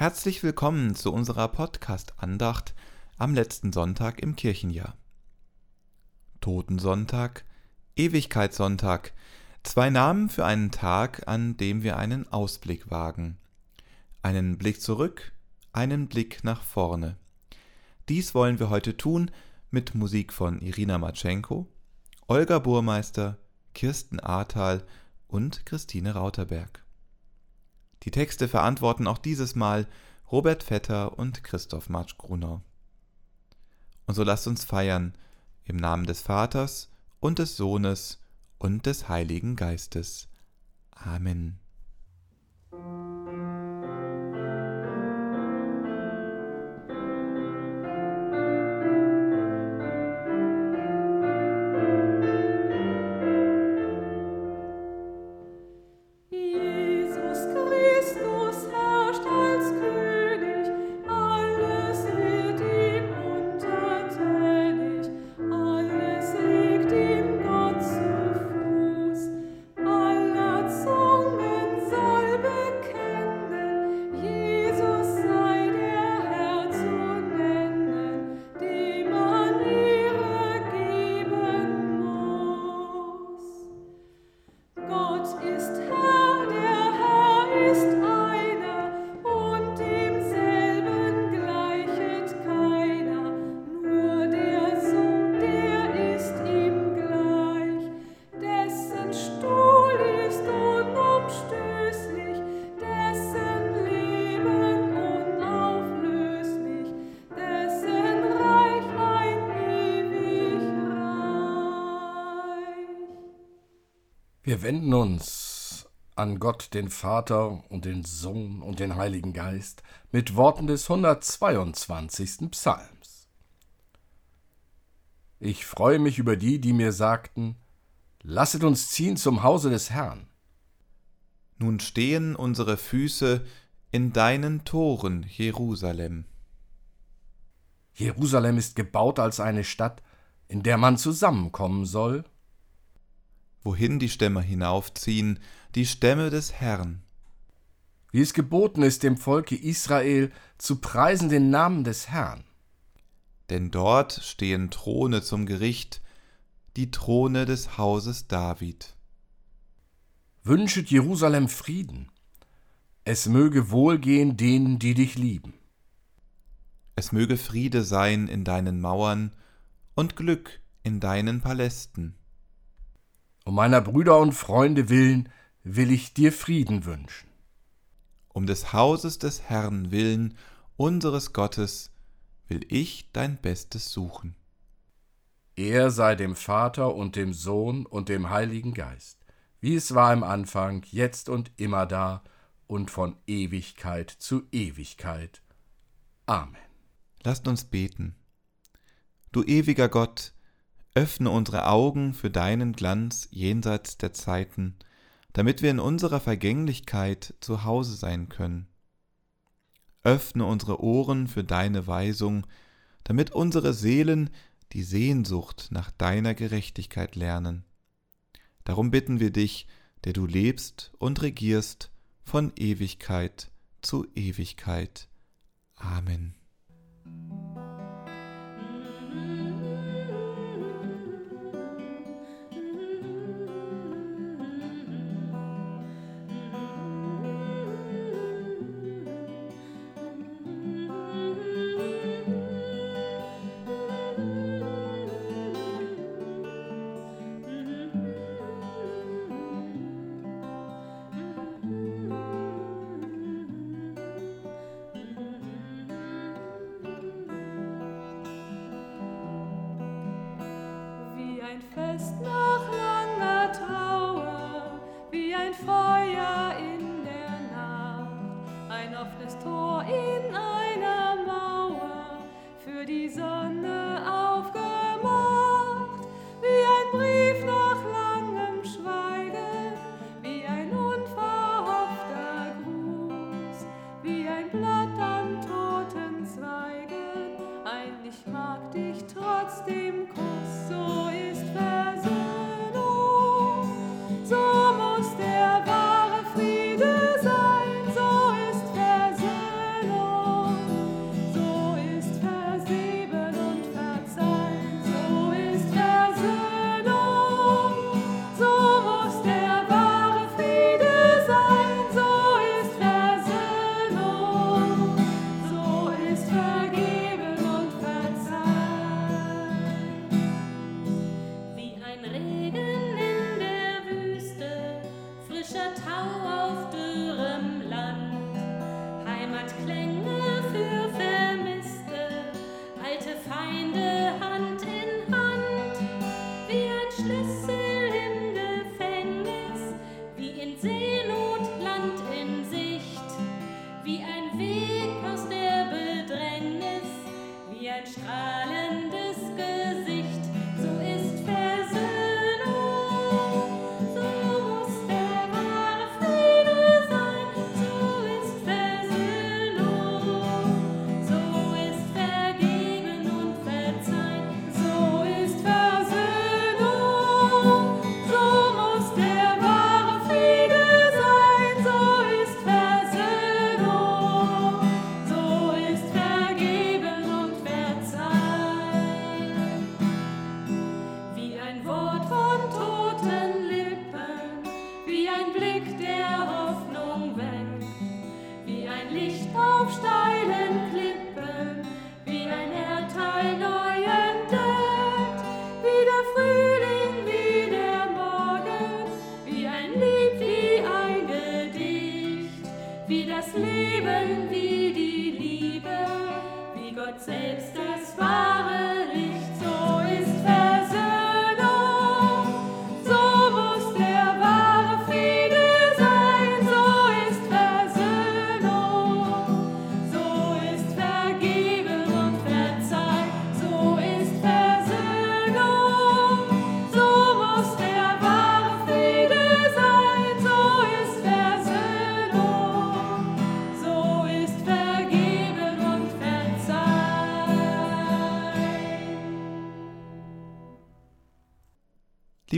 Herzlich willkommen zu unserer Podcast-Andacht am letzten Sonntag im Kirchenjahr. Totensonntag, Ewigkeitssonntag, zwei Namen für einen Tag, an dem wir einen Ausblick wagen. Einen Blick zurück, einen Blick nach vorne. Dies wollen wir heute tun mit Musik von Irina Matschenko, Olga Burmeister, Kirsten Ahrtal und Christine Rauterberg. Die Texte verantworten auch dieses Mal Robert Vetter und Christoph Marsch-Grunau. Und so lasst uns feiern im Namen des Vaters und des Sohnes und des Heiligen Geistes. Amen. Wir wenden uns an Gott, den Vater und den Sohn und den Heiligen Geist mit Worten des 122. Psalms. Ich freue mich über die, die mir sagten, Lasset uns ziehen zum Hause des Herrn. Nun stehen unsere Füße in deinen Toren, Jerusalem. Jerusalem ist gebaut als eine Stadt, in der man zusammenkommen soll wohin die Stämme hinaufziehen, die Stämme des Herrn. Wie es geboten ist, dem Volke Israel zu preisen den Namen des Herrn. Denn dort stehen Throne zum Gericht, die Throne des Hauses David. Wünschet Jerusalem Frieden. Es möge wohlgehen denen, die dich lieben. Es möge Friede sein in deinen Mauern und Glück in deinen Palästen. Um meiner Brüder und Freunde willen will ich dir Frieden wünschen. Um des Hauses des Herrn willen, unseres Gottes, will ich dein Bestes suchen. Er sei dem Vater und dem Sohn und dem Heiligen Geist, wie es war im Anfang, jetzt und immer da und von Ewigkeit zu Ewigkeit. Amen. Lasst uns beten. Du ewiger Gott, Öffne unsere Augen für deinen Glanz jenseits der Zeiten, damit wir in unserer Vergänglichkeit zu Hause sein können. Öffne unsere Ohren für deine Weisung, damit unsere Seelen die Sehnsucht nach deiner Gerechtigkeit lernen. Darum bitten wir dich, der du lebst und regierst von Ewigkeit zu Ewigkeit. Amen. ein Feuer in der Nacht, ein offenes Tor in einer Mauer für die Sonne.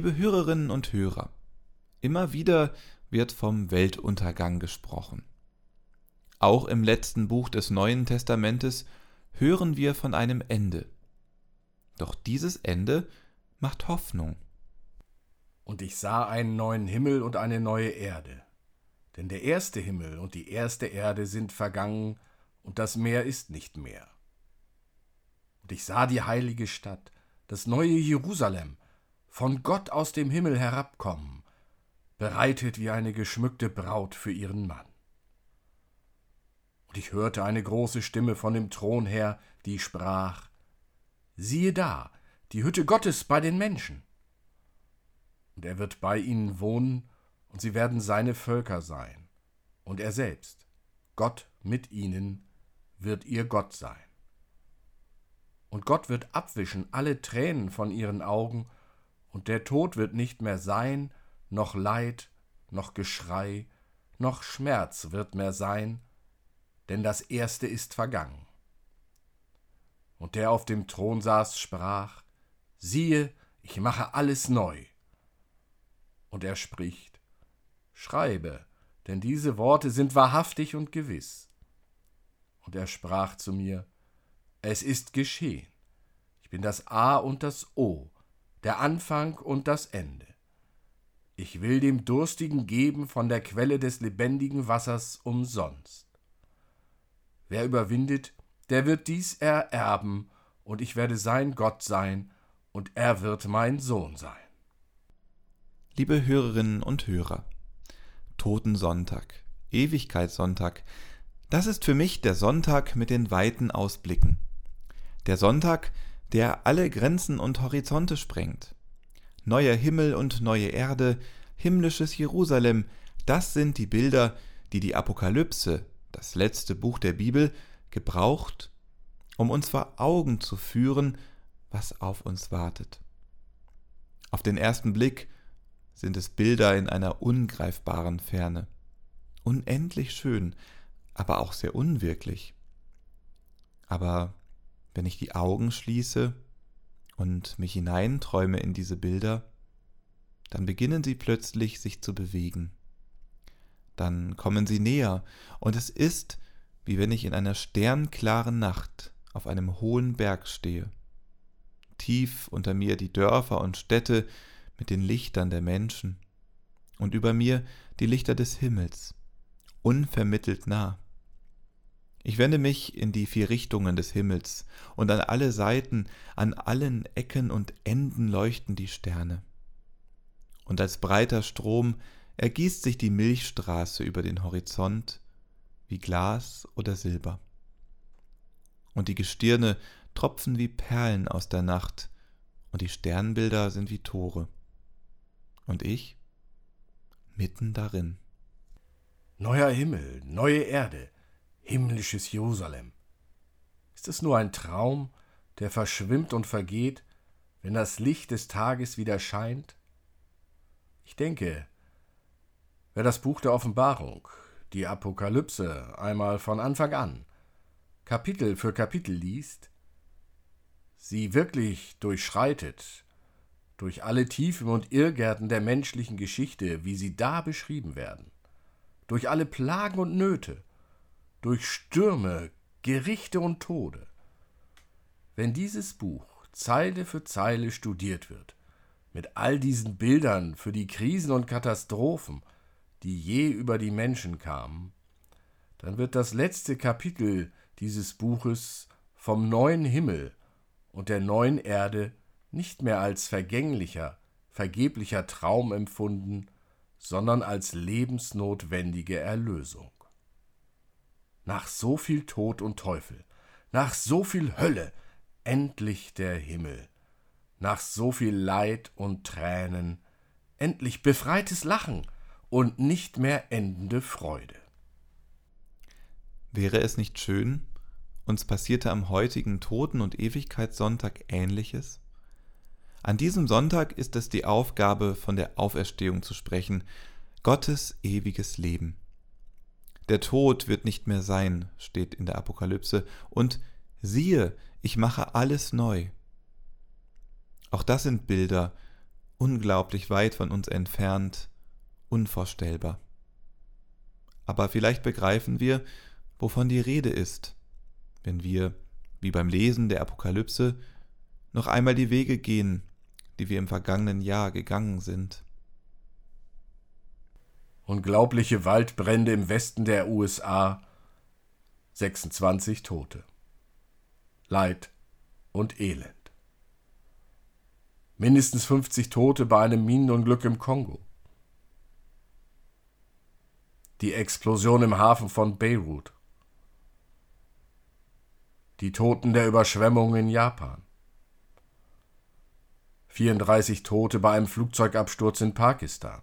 Liebe Hörerinnen und Hörer, immer wieder wird vom Weltuntergang gesprochen. Auch im letzten Buch des Neuen Testamentes hören wir von einem Ende. Doch dieses Ende macht Hoffnung. Und ich sah einen neuen Himmel und eine neue Erde. Denn der erste Himmel und die erste Erde sind vergangen, und das Meer ist nicht mehr. Und ich sah die heilige Stadt, das neue Jerusalem, von Gott aus dem Himmel herabkommen, bereitet wie eine geschmückte Braut für ihren Mann. Und ich hörte eine große Stimme von dem Thron her, die sprach Siehe da, die Hütte Gottes bei den Menschen. Und er wird bei ihnen wohnen, und sie werden seine Völker sein, und er selbst, Gott mit ihnen, wird ihr Gott sein. Und Gott wird abwischen alle Tränen von ihren Augen, und der Tod wird nicht mehr sein, noch Leid, noch Geschrei, noch Schmerz wird mehr sein, denn das Erste ist vergangen. Und der auf dem Thron saß, sprach, siehe, ich mache alles neu. Und er spricht, schreibe, denn diese Worte sind wahrhaftig und gewiss. Und er sprach zu mir, es ist geschehen. Ich bin das A und das O, der Anfang und das Ende. Ich will dem Durstigen geben von der Quelle des lebendigen Wassers umsonst. Wer überwindet, der wird dies ererben, und ich werde sein Gott sein, und er wird mein Sohn sein. Liebe Hörerinnen und Hörer, Totensonntag, Ewigkeitssonntag, das ist für mich der Sonntag mit den weiten Ausblicken. Der Sonntag, der alle Grenzen und Horizonte sprengt. Neuer Himmel und neue Erde, himmlisches Jerusalem, das sind die Bilder, die die Apokalypse, das letzte Buch der Bibel, gebraucht, um uns vor Augen zu führen, was auf uns wartet. Auf den ersten Blick sind es Bilder in einer ungreifbaren Ferne. Unendlich schön, aber auch sehr unwirklich. Aber wenn ich die Augen schließe und mich hineinträume in diese Bilder, dann beginnen sie plötzlich sich zu bewegen. Dann kommen sie näher, und es ist, wie wenn ich in einer sternklaren Nacht auf einem hohen Berg stehe. Tief unter mir die Dörfer und Städte mit den Lichtern der Menschen, und über mir die Lichter des Himmels, unvermittelt nah. Ich wende mich in die vier Richtungen des Himmels, und an alle Seiten, an allen Ecken und Enden leuchten die Sterne. Und als breiter Strom ergießt sich die Milchstraße über den Horizont wie Glas oder Silber. Und die Gestirne tropfen wie Perlen aus der Nacht, und die Sternbilder sind wie Tore. Und ich mitten darin. Neuer Himmel, neue Erde, himmlisches Jerusalem. Ist es nur ein Traum, der verschwimmt und vergeht, wenn das Licht des Tages wieder scheint? Ich denke, wer das Buch der Offenbarung, die Apokalypse, einmal von Anfang an, Kapitel für Kapitel liest, sie wirklich durchschreitet, durch alle Tiefen und Irrgärten der menschlichen Geschichte, wie sie da beschrieben werden, durch alle Plagen und Nöte, durch Stürme, Gerichte und Tode. Wenn dieses Buch Zeile für Zeile studiert wird, mit all diesen Bildern für die Krisen und Katastrophen, die je über die Menschen kamen, dann wird das letzte Kapitel dieses Buches vom neuen Himmel und der neuen Erde nicht mehr als vergänglicher, vergeblicher Traum empfunden, sondern als lebensnotwendige Erlösung. Nach so viel Tod und Teufel, nach so viel Hölle, endlich der Himmel, nach so viel Leid und Tränen, endlich befreites Lachen und nicht mehr endende Freude. Wäre es nicht schön, uns passierte am heutigen Toten- und Ewigkeitssonntag ähnliches? An diesem Sonntag ist es die Aufgabe, von der Auferstehung zu sprechen, Gottes ewiges Leben. Der Tod wird nicht mehr sein, steht in der Apokalypse, und siehe, ich mache alles neu. Auch das sind Bilder, unglaublich weit von uns entfernt, unvorstellbar. Aber vielleicht begreifen wir, wovon die Rede ist, wenn wir, wie beim Lesen der Apokalypse, noch einmal die Wege gehen, die wir im vergangenen Jahr gegangen sind. Unglaubliche Waldbrände im Westen der USA, 26 Tote. Leid und Elend. Mindestens 50 Tote bei einem Minenunglück im Kongo. Die Explosion im Hafen von Beirut. Die Toten der Überschwemmung in Japan. 34 Tote bei einem Flugzeugabsturz in Pakistan.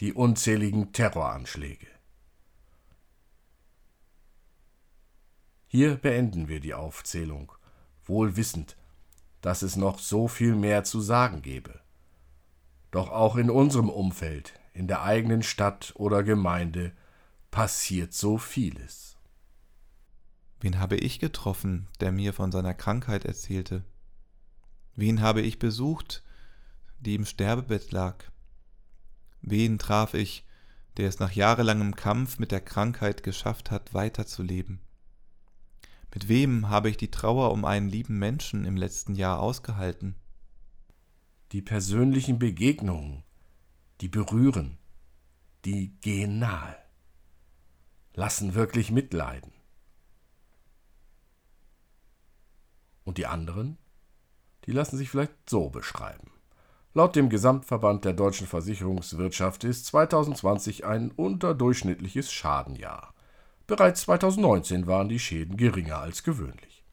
Die unzähligen Terroranschläge. Hier beenden wir die Aufzählung, wohl wissend, dass es noch so viel mehr zu sagen gäbe. Doch auch in unserem Umfeld, in der eigenen Stadt oder Gemeinde, passiert so vieles. Wen habe ich getroffen, der mir von seiner Krankheit erzählte? Wen habe ich besucht, die im Sterbebett lag? Wen traf ich, der es nach jahrelangem Kampf mit der Krankheit geschafft hat, weiterzuleben? Mit wem habe ich die Trauer um einen lieben Menschen im letzten Jahr ausgehalten? Die persönlichen Begegnungen, die berühren, die gehen nahe, lassen wirklich mitleiden. Und die anderen, die lassen sich vielleicht so beschreiben. Laut dem Gesamtverband der deutschen Versicherungswirtschaft ist 2020 ein unterdurchschnittliches Schadenjahr. Bereits 2019 waren die Schäden geringer als gewöhnlich.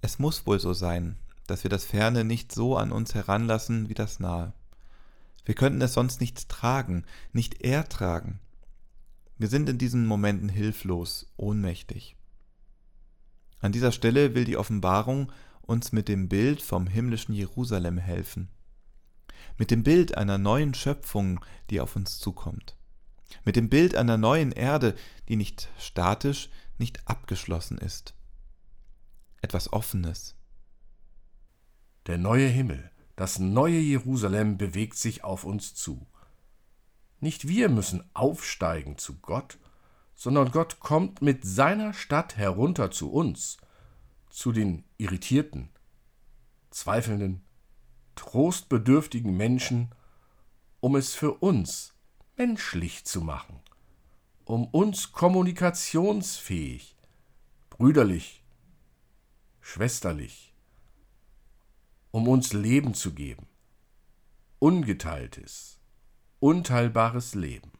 Es muss wohl so sein, dass wir das Ferne nicht so an uns heranlassen wie das Nahe. Wir könnten es sonst nicht tragen, nicht ertragen. Wir sind in diesen Momenten hilflos, ohnmächtig. An dieser Stelle will die Offenbarung uns mit dem Bild vom himmlischen Jerusalem helfen, mit dem Bild einer neuen Schöpfung, die auf uns zukommt mit dem Bild einer neuen Erde, die nicht statisch, nicht abgeschlossen ist. Etwas Offenes. Der neue Himmel, das neue Jerusalem bewegt sich auf uns zu. Nicht wir müssen aufsteigen zu Gott, sondern Gott kommt mit seiner Stadt herunter zu uns, zu den irritierten, zweifelnden, trostbedürftigen Menschen, um es für uns menschlich zu machen, um uns kommunikationsfähig, brüderlich, schwesterlich, um uns Leben zu geben, ungeteiltes, unteilbares Leben.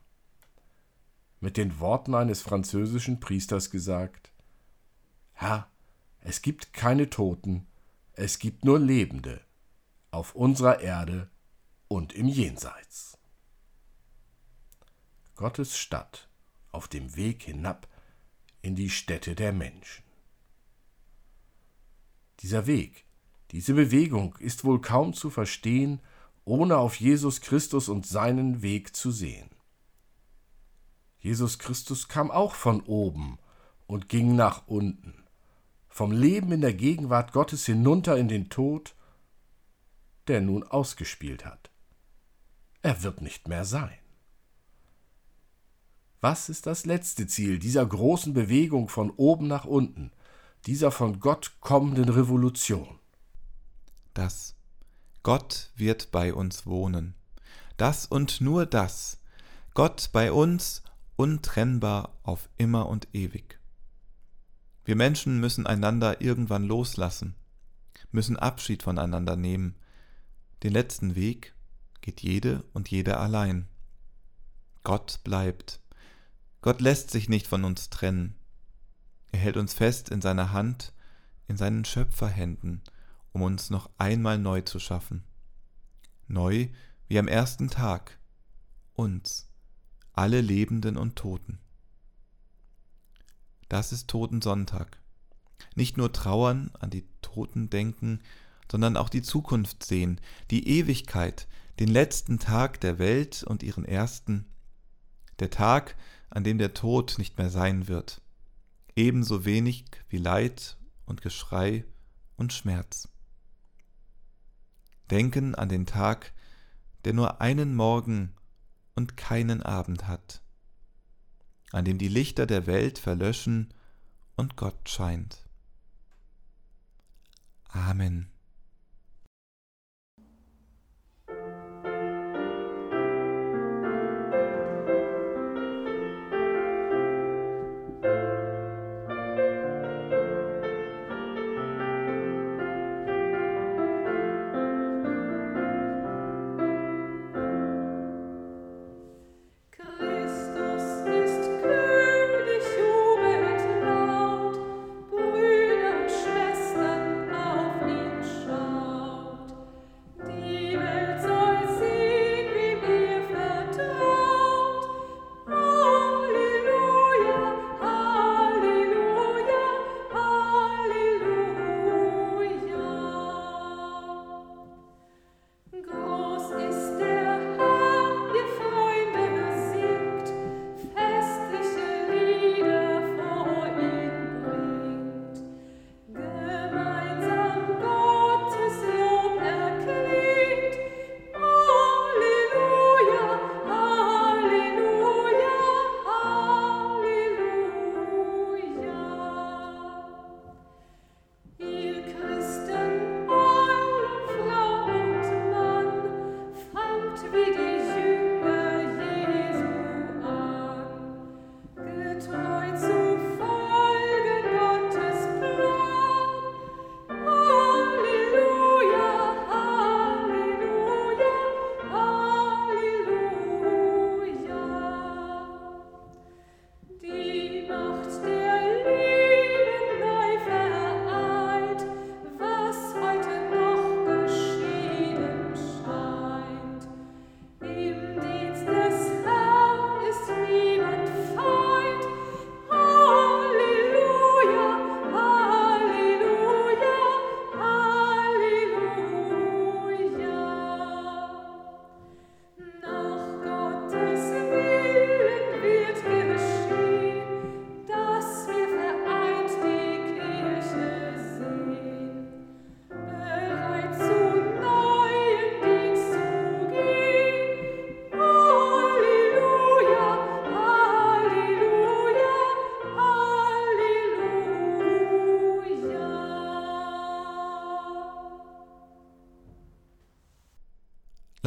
Mit den Worten eines französischen Priesters gesagt, Herr, es gibt keine Toten, es gibt nur Lebende auf unserer Erde und im Jenseits. Gottes Stadt auf dem Weg hinab in die Städte der Menschen. Dieser Weg, diese Bewegung ist wohl kaum zu verstehen, ohne auf Jesus Christus und seinen Weg zu sehen. Jesus Christus kam auch von oben und ging nach unten, vom Leben in der Gegenwart Gottes hinunter in den Tod, der nun ausgespielt hat. Er wird nicht mehr sein. Was ist das letzte Ziel dieser großen Bewegung von oben nach unten, dieser von Gott kommenden Revolution? Das Gott wird bei uns wohnen. Das und nur das. Gott bei uns untrennbar auf immer und ewig. Wir Menschen müssen einander irgendwann loslassen, müssen Abschied voneinander nehmen. Den letzten Weg geht jede und jeder allein. Gott bleibt. Gott lässt sich nicht von uns trennen. Er hält uns fest in seiner Hand, in seinen Schöpferhänden, um uns noch einmal neu zu schaffen. Neu wie am ersten Tag, uns alle Lebenden und Toten. Das ist Totensonntag. Nicht nur trauern, an die Toten denken, sondern auch die Zukunft sehen, die Ewigkeit, den letzten Tag der Welt und ihren ersten, der Tag, an dem der Tod nicht mehr sein wird, ebenso wenig wie Leid und Geschrei und Schmerz. Denken an den Tag, der nur einen Morgen und keinen Abend hat, an dem die Lichter der Welt verlöschen und Gott scheint. Amen.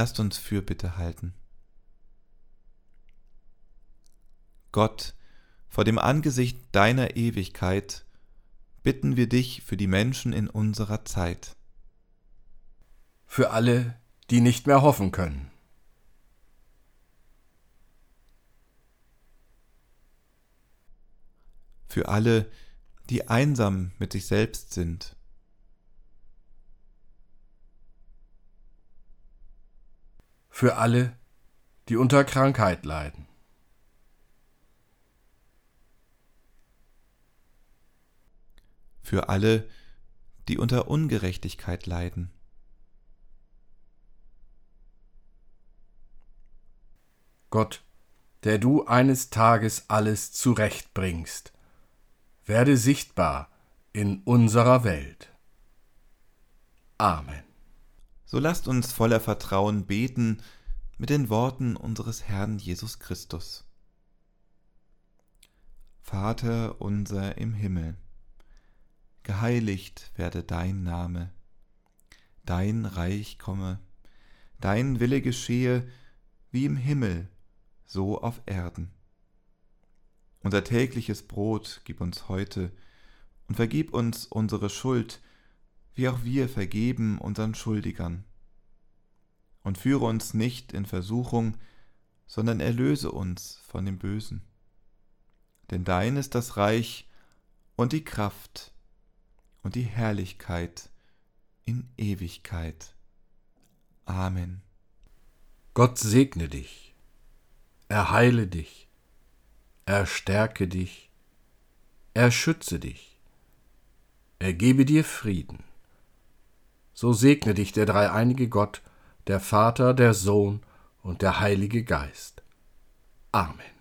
Lasst uns Fürbitte halten. Gott, vor dem Angesicht deiner Ewigkeit bitten wir dich für die Menschen in unserer Zeit. Für alle, die nicht mehr hoffen können. Für alle, die einsam mit sich selbst sind. für alle, die unter Krankheit leiden. Für alle, die unter Ungerechtigkeit leiden. Gott, der du eines Tages alles zurechtbringst, werde sichtbar in unserer Welt. Amen. So lasst uns voller Vertrauen beten mit den Worten unseres Herrn Jesus Christus. Vater unser im Himmel, geheiligt werde dein Name, dein Reich komme, dein Wille geschehe, wie im Himmel, so auf Erden. Unser tägliches Brot gib uns heute und vergib uns unsere Schuld, wie auch wir vergeben unseren Schuldigern. Und führe uns nicht in Versuchung, sondern erlöse uns von dem Bösen. Denn dein ist das Reich und die Kraft und die Herrlichkeit in Ewigkeit. Amen. Gott segne dich, erheile dich, erstärke dich, erschütze dich, ergebe dir Frieden. So segne dich der dreieinige Gott, der Vater, der Sohn und der Heilige Geist. Amen.